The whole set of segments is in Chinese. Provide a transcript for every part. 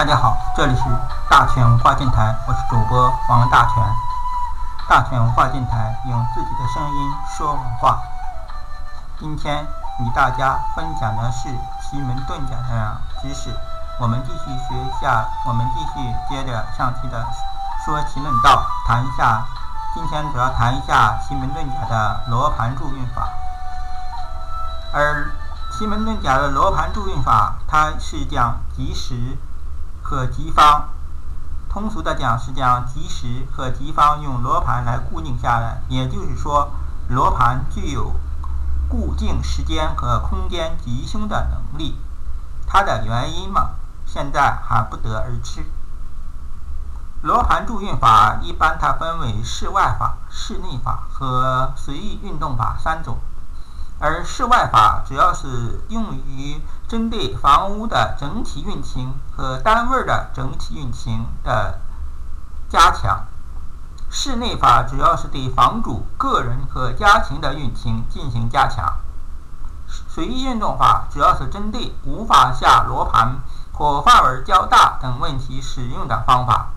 大家好，这里是大全文化电台，我是主播王大全。大全文化电台用自己的声音说文化。今天与大家分享的是奇门遁甲的知识。我们继续学一下，我们继续接着上期的说奇论道，谈一下。今天主要谈一下奇门遁甲的罗盘助运法。而奇门遁甲的罗盘助运法，它是将吉时和吉方，通俗的讲是将吉时和吉方用罗盘来固定下来。也就是说，罗盘具有固定时间和空间吉凶的能力。它的原因嘛，现在还不得而知。罗盘助运法一般它分为室外法、室内法和随意运动法三种。而室外法主要是用于针对房屋的整体运行和单位的整体运行的加强；室内法主要是对房主个人和家庭的运行进行加强；随意运动法主要是针对无法下罗盘或范围较大等问题使用的方法。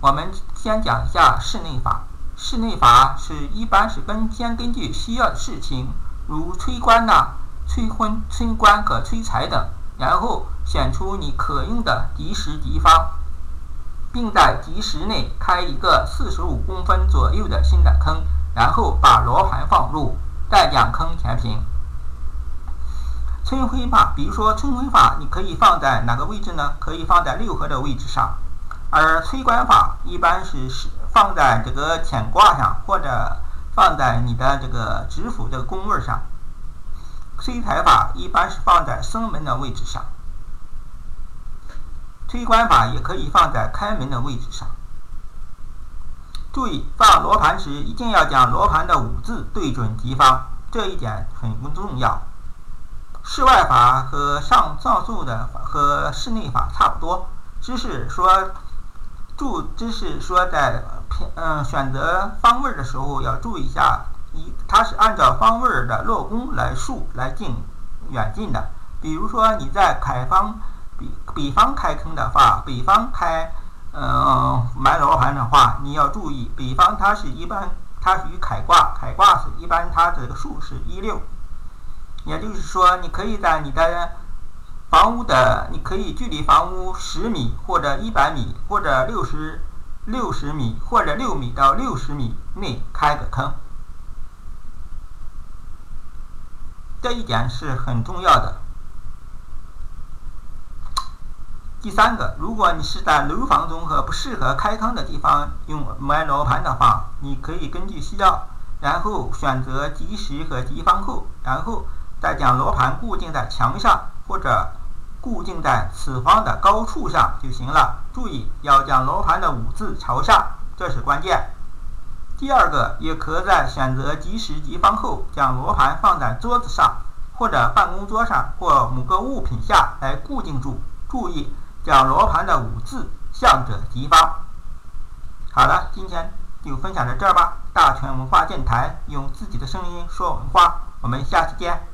我们先讲一下室内法。室内法是一般是根先根据需要的事情。如催官呐、催婚、催官和催财等，然后选出你可用的吉时吉方，并在吉时内开一个四十五公分左右的新的坑，然后把罗盘放入，再将坑填平。催婚法，比如说催婚法，你可以放在哪个位置呢？可以放在六合的位置上，而催官法一般是是放在这个乾卦上或者。放在你的这个指府这个宫位上，催财法一般是放在生门的位置上，推官法也可以放在开门的位置上。注意放罗盘时一定要将罗盘的五字对准吉方，这一点很不重要。室外法和上上述的和室内法差不多，只是说注，只是说在。嗯，选择方位的时候要注意一下，一它是按照方位的落宫来数来进远近的。比如说你在凯方比北方开坑的话，北方开嗯埋罗盘的话，你要注意北方它是一般它属于凯卦，凯卦是一般它这个数是一六，也就是说你可以在你的房屋的，你可以距离房屋十米或者一百米或者六十。六十米或者六米到六十米内开个坑，这一点是很重要的。第三个，如果你是在楼房中和不适合开坑的地方用埋罗盘的话，你可以根据需要，然后选择及时和吉方后，然后再将罗盘固定在墙上或者。固定在此方的高处上就行了。注意要将罗盘的五字朝上，这是关键。第二个，也可在选择吉时吉方后，将罗盘放在桌子上，或者办公桌上或某个物品下来固定住。注意将罗盘的五字向着吉方。好了，今天就分享到这儿吧。大全文化电台用自己的声音说文化，我们下期见。